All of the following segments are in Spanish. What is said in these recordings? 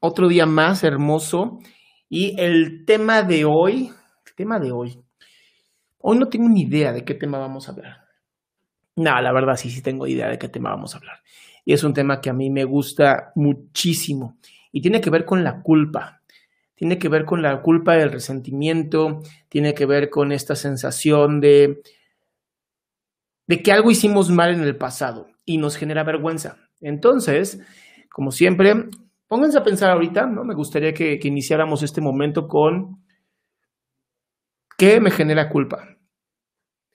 otro día más hermoso. Y el tema de hoy, el tema de hoy, hoy no tengo ni idea de qué tema vamos a hablar. No, la verdad sí, sí tengo idea de qué tema vamos a hablar. Y es un tema que a mí me gusta muchísimo y tiene que ver con la culpa. Tiene que ver con la culpa del resentimiento, tiene que ver con esta sensación de, de que algo hicimos mal en el pasado y nos genera vergüenza. Entonces, como siempre, pónganse a pensar ahorita, ¿no? Me gustaría que, iniciáramos este momento con ¿qué me genera culpa?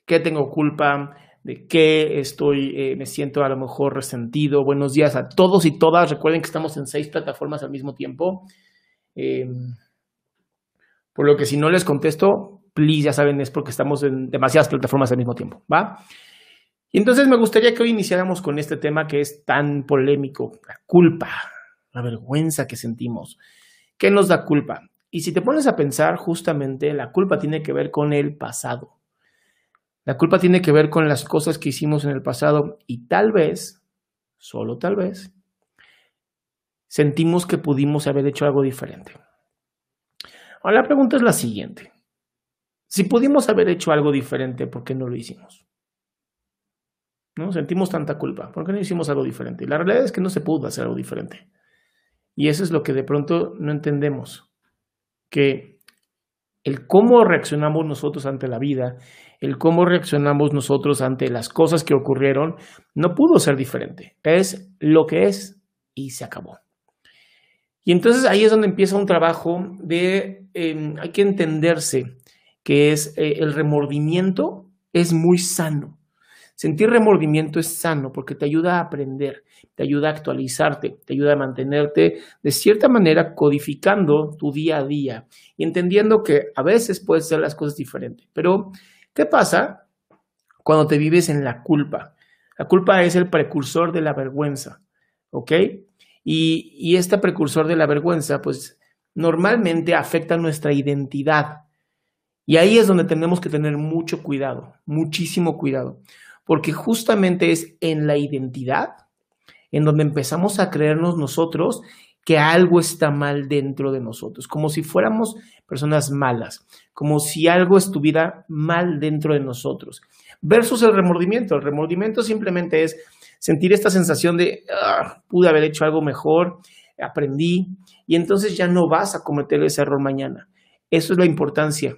¿Qué tengo culpa? ¿De qué estoy, eh, me siento a lo mejor resentido? Buenos días a todos y todas. Recuerden que estamos en seis plataformas al mismo tiempo. Eh, por lo que si no les contesto, please, ya saben, es porque estamos en demasiadas plataformas al mismo tiempo, ¿va? Y entonces me gustaría que hoy iniciáramos con este tema que es tan polémico, la culpa, la vergüenza que sentimos. ¿Qué nos da culpa? Y si te pones a pensar, justamente la culpa tiene que ver con el pasado. La culpa tiene que ver con las cosas que hicimos en el pasado y tal vez, solo tal vez, sentimos que pudimos haber hecho algo diferente. Ahora la pregunta es la siguiente. Si pudimos haber hecho algo diferente, ¿por qué no lo hicimos? ¿No? Sentimos tanta culpa. ¿Por qué no hicimos algo diferente? La realidad es que no se pudo hacer algo diferente. Y eso es lo que de pronto no entendemos. Que el cómo reaccionamos nosotros ante la vida, el cómo reaccionamos nosotros ante las cosas que ocurrieron, no pudo ser diferente. Es lo que es y se acabó. Y entonces ahí es donde empieza un trabajo de, eh, hay que entenderse que es eh, el remordimiento es muy sano. Sentir remordimiento es sano porque te ayuda a aprender, te ayuda a actualizarte, te ayuda a mantenerte de cierta manera codificando tu día a día y entendiendo que a veces puedes hacer las cosas diferentes. Pero, ¿qué pasa cuando te vives en la culpa? La culpa es el precursor de la vergüenza, ¿ok? Y, y este precursor de la vergüenza, pues normalmente afecta nuestra identidad. Y ahí es donde tenemos que tener mucho cuidado, muchísimo cuidado porque justamente es en la identidad en donde empezamos a creernos nosotros que algo está mal dentro de nosotros, como si fuéramos personas malas, como si algo estuviera mal dentro de nosotros, versus el remordimiento. El remordimiento simplemente es sentir esta sensación de, ah, pude haber hecho algo mejor, aprendí, y entonces ya no vas a cometer ese error mañana. Eso es la importancia.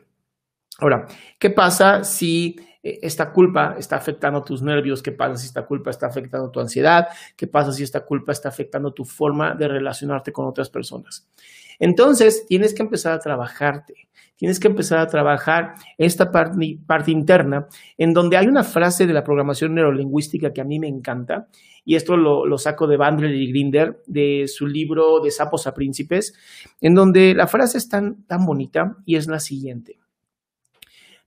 Ahora, ¿qué pasa si esta culpa está afectando tus nervios, qué pasa si esta culpa está afectando tu ansiedad, qué pasa si esta culpa está afectando tu forma de relacionarte con otras personas. Entonces, tienes que empezar a trabajarte, tienes que empezar a trabajar esta parte, interna, en donde hay una frase de la programación neurolingüística que a mí me encanta, y esto lo, lo saco de Bandler y Grinder, de su libro de Sapos a Príncipes, en donde la frase es tan, tan bonita y es la siguiente.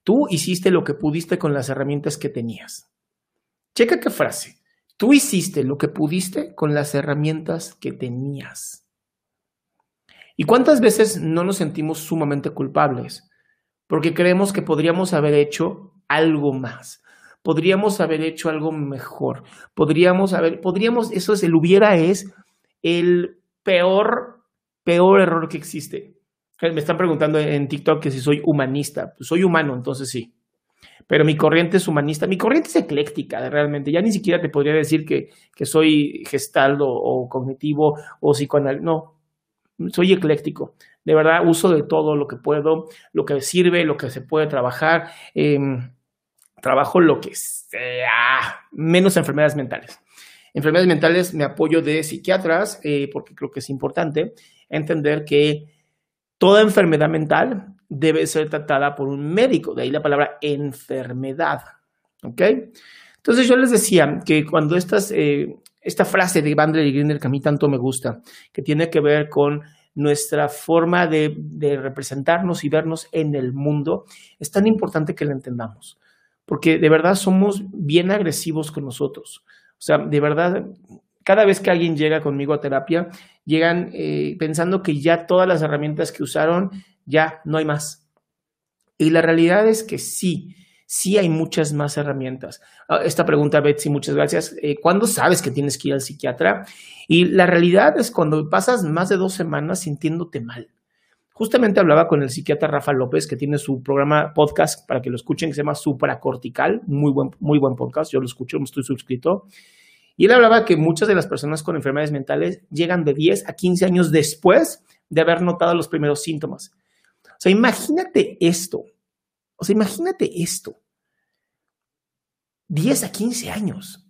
Tú hiciste lo que pudiste con las herramientas que tenías. Checa qué frase. Tú hiciste lo que pudiste con las herramientas que tenías. ¿Y cuántas veces no nos sentimos sumamente culpables? Porque creemos que podríamos haber hecho algo más. podríamos haber hecho algo mejor, podríamos haber, podríamos, eso es, el hubiera es el peor, peor error que existe. Me están preguntando en TikTok que si soy humanista. Pues soy humano, entonces sí. Pero mi corriente es humanista. Mi corriente es ecléctica, realmente. Ya ni siquiera te podría decir que, que soy gestaldo o cognitivo o psicoanalista. No, soy ecléctico. De verdad, uso de todo lo que puedo, lo que sirve, lo que se puede trabajar. Em, trabajo lo que sea, menos enfermedades mentales. Enfermedades mentales me apoyo de psiquiatras eh, porque creo que es importante entender que toda enfermedad mental debe ser tratada por un médico, de ahí la palabra enfermedad. ¿Ok? Entonces yo les decía que cuando estas, eh, esta frase de Bandler y Grinder que a mí tanto me gusta, que tiene que ver con nuestra forma de, de representarnos y vernos en el mundo, es tan importante que la entendamos porque de verdad somos bien agresivos con nosotros. O sea, de verdad, cada vez que alguien llega conmigo a terapia, llegan eh, pensando que ya todas las herramientas que usaron, ya no hay más. Y la realidad es que sí, sí hay muchas más herramientas. Ah, esta pregunta, Betsy, muchas gracias. Eh, ¿Cuándo sabes que tienes que ir al psiquiatra? Y la realidad es cuando pasas más de dos semanas sintiéndote mal. Justamente hablaba con el psiquiatra Rafa López, que tiene su programa podcast para que lo escuchen, que se llama Supracortical, muy buen, muy buen podcast, yo lo escucho, estoy suscrito. Y él hablaba que muchas de las personas con enfermedades mentales llegan de 10 a 15 años después de haber notado los primeros síntomas. O sea, imagínate esto. O sea, imagínate esto. 10 a 15 años.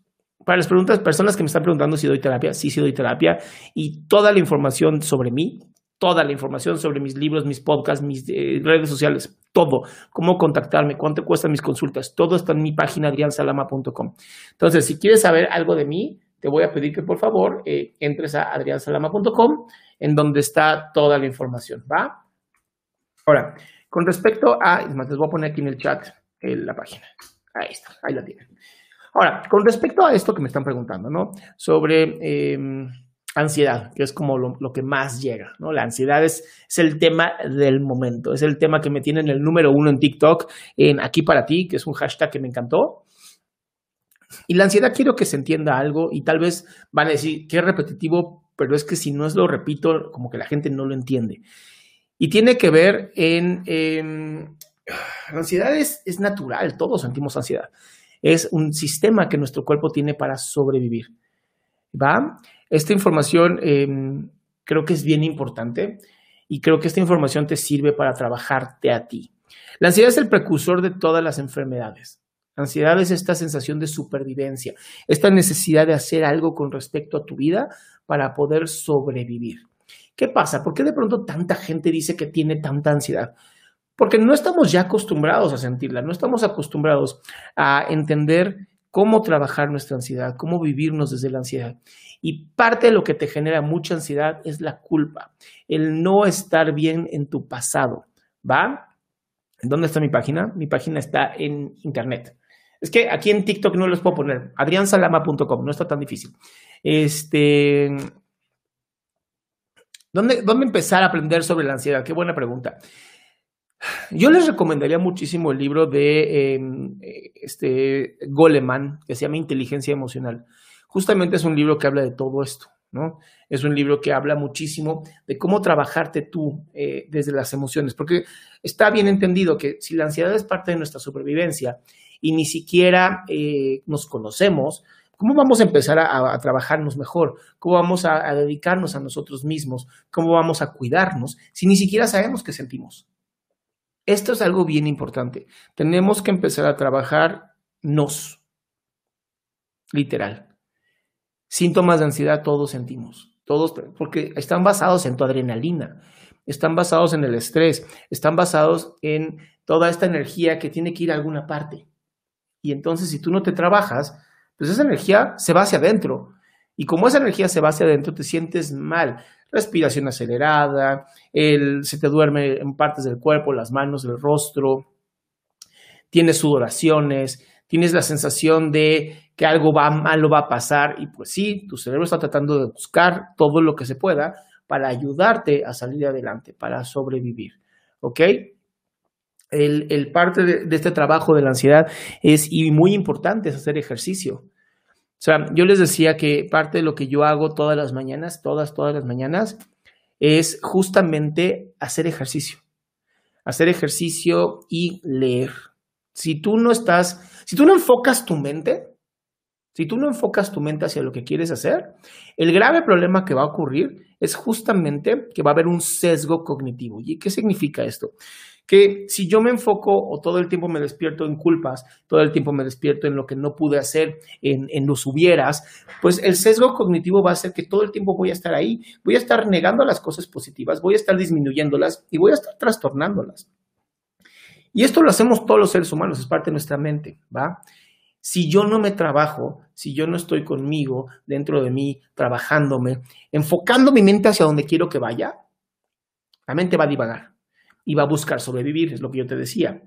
Para las preguntas, personas que me están preguntando si doy terapia, sí, sí doy terapia. Y toda la información sobre mí toda la información sobre mis libros, mis podcasts, mis eh, redes sociales, todo, cómo contactarme, cuánto cuestan mis consultas, todo está en mi página adriansalama.com. Entonces, si quieres saber algo de mí, te voy a pedir que por favor eh, entres a adriansalama.com, en donde está toda la información, ¿va? Ahora, con respecto a, es más, les voy a poner aquí en el chat eh, la página. Ahí está, ahí la tienen. Ahora, con respecto a esto que me están preguntando, ¿no? Sobre em, ansiedad, que es como lo, que más llega, ¿no? La ansiedad es, el tema del momento, es el tema que me tiene en el número uno en TikTok, en aquí para ti, que es un hashtag que me encantó. Y la ansiedad quiero que se entienda algo y tal vez van a decir que es repetitivo, pero es que si no es lo repito, como que la gente no lo entiende. Y tiene que ver en... la ansiedad es natural, todos sentimos ansiedad. Es un sistema que nuestro cuerpo tiene para sobrevivir. ¿Va? Esta información em, creo que es bien importante y creo que esta información te sirve para trabajarte a ti. La ansiedad es el precursor de todas las enfermedades. La ansiedad es esta sensación de supervivencia, esta necesidad de hacer algo con respecto a tu vida para poder sobrevivir. ¿Qué pasa? ¿Por qué de pronto tanta gente dice que tiene tanta ansiedad? Porque no estamos ya acostumbrados a sentirla, no estamos acostumbrados a entender cómo trabajar nuestra ansiedad, cómo vivirnos desde la ansiedad. Y parte de lo que te genera mucha ansiedad es la culpa, el no estar bien en tu pasado, ¿va? ¿Dónde está mi página? Mi página está en internet. Es que aquí en TikTok no les puedo poner adriansalama.com, no está tan difícil. Este, ¿dónde, ¿Dónde empezar a aprender sobre la ansiedad? Qué buena pregunta. Yo les recomendaría muchísimo el libro de em, este Goleman, que se llama Inteligencia Emocional. Justamente es un libro que habla de todo esto, ¿no? Es un libro que habla muchísimo de cómo trabajarte tú eh, desde las emociones, porque está bien entendido que si la ansiedad es parte de nuestra supervivencia y ni siquiera eh, nos conocemos, ¿Cómo vamos a empezar a, trabajarnos mejor? ¿Cómo vamos a, dedicarnos a nosotros mismos? ¿Cómo vamos a cuidarnos si ni siquiera sabemos qué sentimos? Esto es algo bien importante. Tenemos que empezar a trabajar nos. Literal. Síntomas de ansiedad todos sentimos. Todos, porque están basados en tu adrenalina, están basados en el estrés, están basados en toda esta energía que tiene que ir a alguna parte. Y entonces, si tú no te trabajas, pues esa energía se va hacia adentro. Y como esa energía se va hacia adentro, te sientes mal respiración acelerada, el, se te duerme en partes del cuerpo, las manos, el rostro, tienes sudoraciones, tienes la sensación de que algo va malo va a pasar y pues sí, tu cerebro está tratando de buscar todo lo que se pueda para ayudarte a salir adelante, para sobrevivir. ¿Ok? el, parte de, este trabajo de la ansiedad es, y muy importante, es hacer ejercicio. O sea, yo les decía que parte de lo que yo hago todas las mañanas, todas, todas las mañanas, es justamente hacer ejercicio. Hacer ejercicio y leer. Si tú no estás, si tú no enfocas tu mente, si tú no enfocas tu mente hacia lo que quieres hacer, el grave problema que va a ocurrir es justamente que va a haber un sesgo cognitivo. ¿Y qué significa esto? Que si yo me enfoco o todo el tiempo me despierto en culpas, todo el tiempo me despierto en lo que no pude hacer, en, los hubieras, pues el sesgo cognitivo va a ser que todo el tiempo voy a estar ahí, voy a estar negando las cosas positivas, voy a estar disminuyéndolas y voy a estar trastornándolas. Y esto lo hacemos todos los seres humanos, es parte de nuestra mente, ¿va? Si yo no me trabajo, si yo no estoy conmigo, dentro de mí, trabajándome, enfocando mi mente hacia donde quiero que vaya, la mente va a divagar y va a buscar sobrevivir, es lo que yo te decía.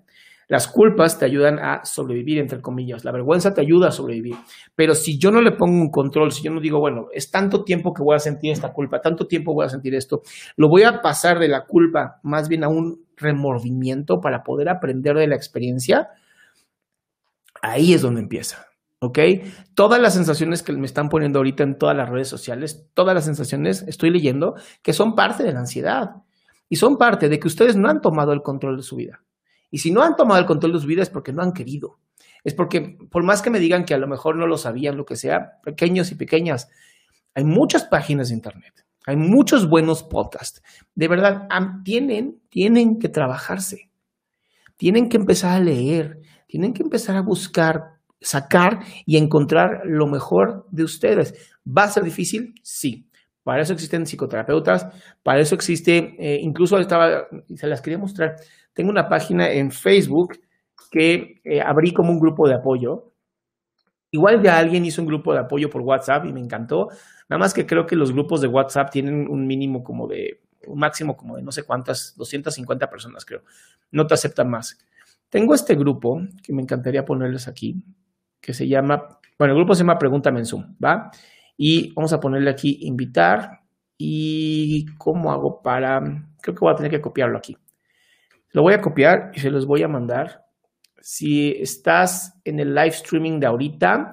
Las culpas te ayudan a sobrevivir, entre comillas. La vergüenza te ayuda a sobrevivir. Pero si yo no le pongo un control, si yo no digo, bueno, es tanto tiempo que voy a sentir esta culpa, tanto tiempo voy a sentir esto, lo voy a pasar de la culpa más bien a un remordimiento para poder aprender de la experiencia, ahí es donde empieza. ¿Ok? Todas las sensaciones que me están poniendo ahorita en todas las redes sociales, todas las sensaciones, estoy leyendo, que son parte de la ansiedad. Y son parte de que ustedes no han tomado el control de su vida. Y si no han tomado el control de su vida es porque no han querido. Es porque, por más que me digan que a lo mejor no lo sabían, lo que sea, pequeños y pequeñas, hay muchas páginas de Internet, hay muchos buenos podcasts. De verdad, tienen, tienen que trabajarse. Tienen que empezar a leer, tienen que empezar a buscar, sacar y encontrar lo mejor de ustedes. ¿Va a ser difícil? Sí. Para eso existen psicoterapeutas, para eso existe, eh, incluso estaba, se las quería mostrar, tengo una página en Facebook que eh, abrí como un grupo de apoyo. Igual ya alguien hizo un grupo de apoyo por WhatsApp y me encantó. Nada más que creo que los grupos de WhatsApp tienen un mínimo como de, un máximo como de no sé cuántas, 250 personas creo. No te aceptan más. Tengo este grupo que me encantaría ponerles aquí, que se llama, bueno, el grupo se llama Pregúntame en Zoom, ¿va? Y vamos a ponerle aquí invitar. ¿Y cómo hago para...? Creo que voy a tener que copiarlo aquí. Lo voy a copiar y se los voy a mandar. Si estás en el live streaming de ahorita,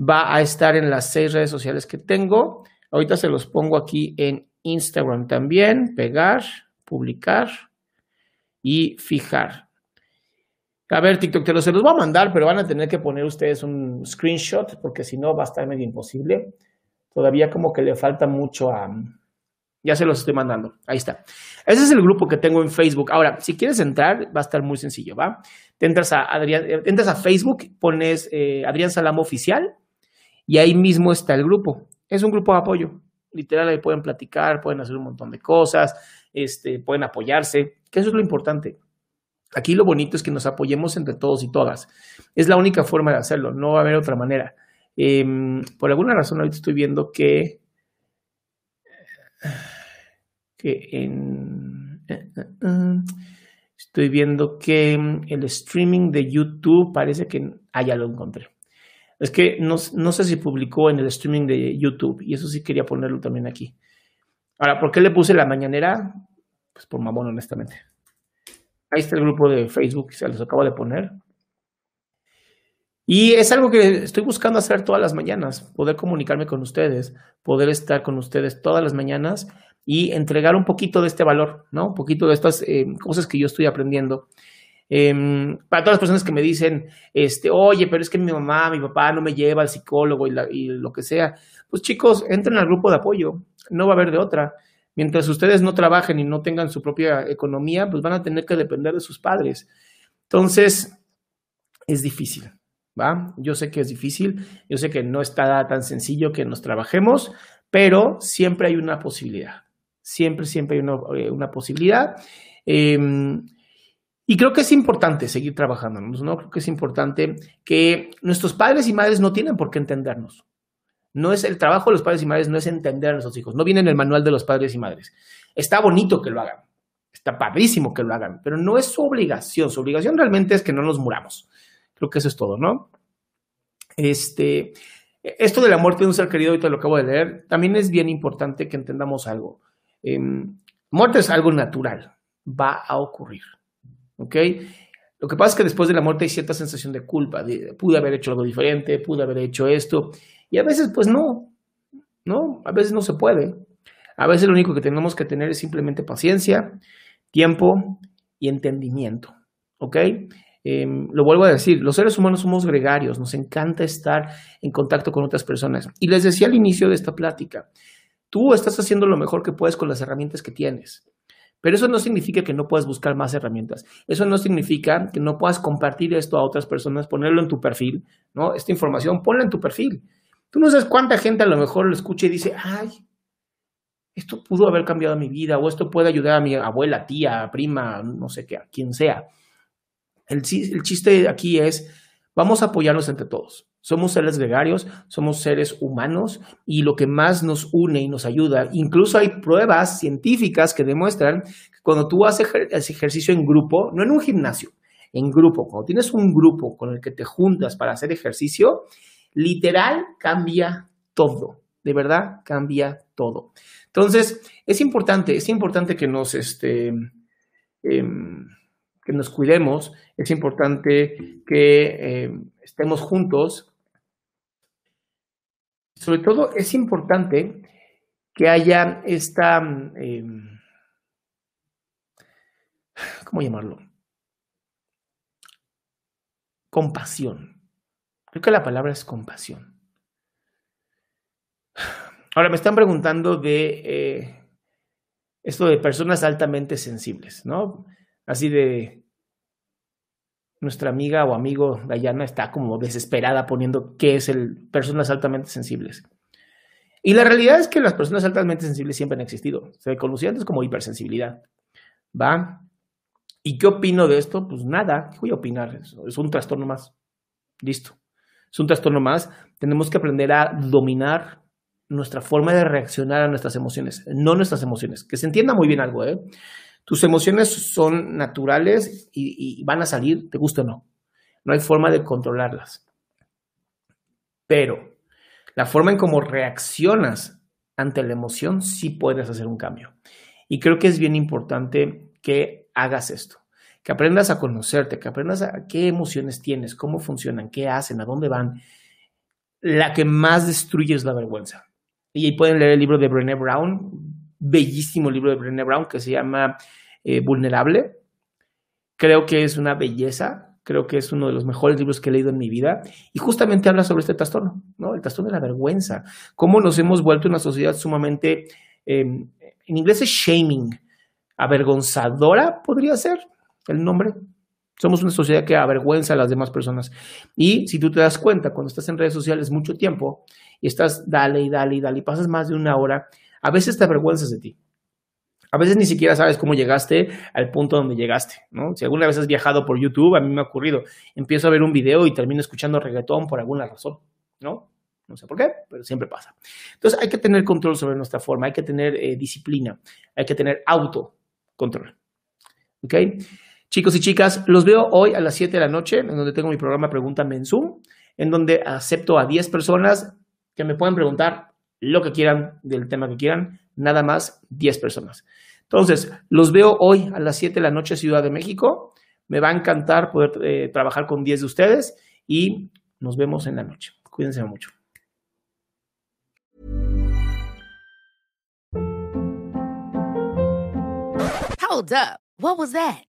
va a estar en las seis redes sociales que tengo. Ahorita se los pongo aquí en Instagram también. Pegar, publicar y fijar. A ver, TikTok, te los, se los voy a mandar, pero van a tener que poner ustedes un screenshot porque si no va a estar medio imposible todavía como que le falta mucho a... Ya se los estoy mandando. Ahí está. Ese es el grupo que tengo en Facebook. Ahora, si quieres entrar, va a estar muy sencillo, ¿va? Te entras a, Adrián, entras a Facebook, pones eh, Adrián Salamo Oficial y ahí mismo está el grupo. Es un grupo de apoyo. Literal, ahí pueden platicar, pueden hacer un montón de cosas, este, pueden apoyarse, que eso es lo importante. Aquí lo bonito es que nos apoyemos entre todos y todas. Es la única forma de hacerlo, no va a haber otra manera. Em, por alguna razón ahorita estoy viendo que, en, eh, eh, eh, estoy viendo que el streaming de YouTube parece que, ah, ya lo encontré. Es que no, no, sé si publicó en el streaming de YouTube y eso sí quería ponerlo también aquí. Ahora, ¿por qué le puse la mañanera? Pues por mamón, honestamente. Ahí está el grupo de Facebook, se los acabo de poner. Y es algo que estoy buscando hacer todas las mañanas, poder comunicarme con ustedes, poder estar con ustedes todas las mañanas y entregar un poquito de este valor, ¿no? Un poquito de estas eh, cosas que yo estoy aprendiendo. Em, para todas las personas que me dicen, este, oye, pero es que mi mamá, mi papá no me lleva al psicólogo y, y lo que sea, pues chicos, entren al grupo de apoyo, no va a haber de otra. Mientras ustedes no trabajen y no tengan su propia economía, pues van a tener que depender de sus padres. Entonces, es difícil. Yo sé que es difícil, yo sé que no está tan sencillo que nos trabajemos, pero siempre hay una posibilidad. Siempre, siempre hay una, eh, posibilidad. Em, y creo que es importante seguir trabajando, ¿no? Creo que es importante que nuestros padres y madres no tienen por qué entendernos. No es el trabajo de los padres y madres, no es entender a nuestros hijos. No viene en el manual de los padres y madres. Está bonito que lo hagan, está padrísimo que lo hagan, pero no es su obligación. Su obligación realmente es que no nos muramos. Creo que eso es todo, ¿no? Este, esto de la muerte de un ser querido, ahorita lo acabo de leer, también es bien importante que entendamos algo. Em, muerte es algo natural, va a ocurrir. ¿Ok? Lo que pasa es que después de la muerte hay cierta sensación de culpa, de pude haber hecho algo diferente, pude haber hecho esto, y a veces pues no, ¿no? A veces no se puede. A veces lo único que tenemos que tener es simplemente paciencia, tiempo y entendimiento, ¿ok? Em, lo vuelvo a decir, los seres humanos somos gregarios, nos encanta estar en contacto con otras personas. Y les decía al inicio de esta plática, tú estás haciendo lo mejor que puedes con las herramientas que tienes. Pero eso no significa que no puedas buscar más herramientas. Eso no significa que no puedas compartir esto a otras personas, ponerlo en tu perfil, ¿no? Esta información, ponla en tu perfil. Tú no sabes cuánta gente a lo mejor lo escucha y dice, ay, esto pudo haber cambiado mi vida, o esto puede ayudar a mi abuela, tía, prima, no sé qué, a quien sea. El, chiste aquí es, vamos a apoyarnos entre todos. Somos seres gregarios, somos seres humanos y lo que más nos une y nos ayuda, incluso hay pruebas científicas que demuestran que cuando tú haces ejercicio en grupo, no en un gimnasio, en grupo, cuando tienes un grupo con el que te juntas para hacer ejercicio, literal cambia todo, de verdad cambia todo. Entonces, es importante, es importante que nos, este, em, que nos cuidemos, es importante que em, estemos juntos. Sobre todo, es importante que haya esta, em, ¿cómo llamarlo? Compasión. Creo que la palabra es compasión. Ahora me están preguntando de eh, esto de personas altamente sensibles, ¿no? Así de nuestra amiga o amigo Dayana está como desesperada poniendo qué es el personas altamente sensibles. Y la realidad es que las personas altamente sensibles siempre han existido. Se conocían antes como hipersensibilidad. ¿Va? ¿Y qué opino de esto? Pues nada, ¿qué voy a opinar? Es un trastorno más. Listo. Es un trastorno más. Tenemos que aprender a dominar nuestra forma de reaccionar a nuestras emociones, no nuestras emociones. Que se entienda muy bien algo, ¿eh? Tus emociones son naturales y, van a salir, te guste o no. No hay forma de controlarlas. Pero la forma en cómo reaccionas ante la emoción sí puedes hacer un cambio. Y creo que es bien importante que hagas esto, que aprendas a conocerte, que aprendas a qué emociones tienes, cómo funcionan, qué hacen, a dónde van. La que más destruye es la vergüenza. Y ahí pueden leer el libro de Brené Brown, bellísimo libro de Brené Brown que se llama eh, Vulnerable. Creo que es una belleza, creo que es uno de los mejores libros que he leído en mi vida y justamente habla sobre este trastorno, ¿no? El trastorno de la vergüenza, cómo nos hemos vuelto una sociedad sumamente, em, en inglés es shaming, avergonzadora podría ser el nombre. Somos una sociedad que avergüenza a las demás personas. Y si tú te das cuenta, cuando estás en redes sociales mucho tiempo y estás dale y dale y dale y pasas más de una hora, a veces te avergüenzas de ti. A veces ni siquiera sabes cómo llegaste al punto donde llegaste, ¿no? Si alguna vez has viajado por YouTube, a mí me ha ocurrido, empiezo a ver un video y termino escuchando reggaetón por alguna razón, ¿no? No sé por qué, pero siempre pasa. Entonces hay que tener control sobre nuestra forma, hay que tener eh, disciplina, hay que tener autocontrol. ¿Ok? Chicos y chicas, los veo hoy a las 7 de la noche, en donde tengo mi programa Pregúntame en Zoom, en donde acepto a 10 personas que me pueden preguntar lo que quieran del tema que quieran, nada más 10 personas. Entonces, los veo hoy a las 7 de la noche Ciudad de México. Me va a encantar poder eh, trabajar con 10 de ustedes y nos vemos en la noche. Cuídense mucho. Hold up. What?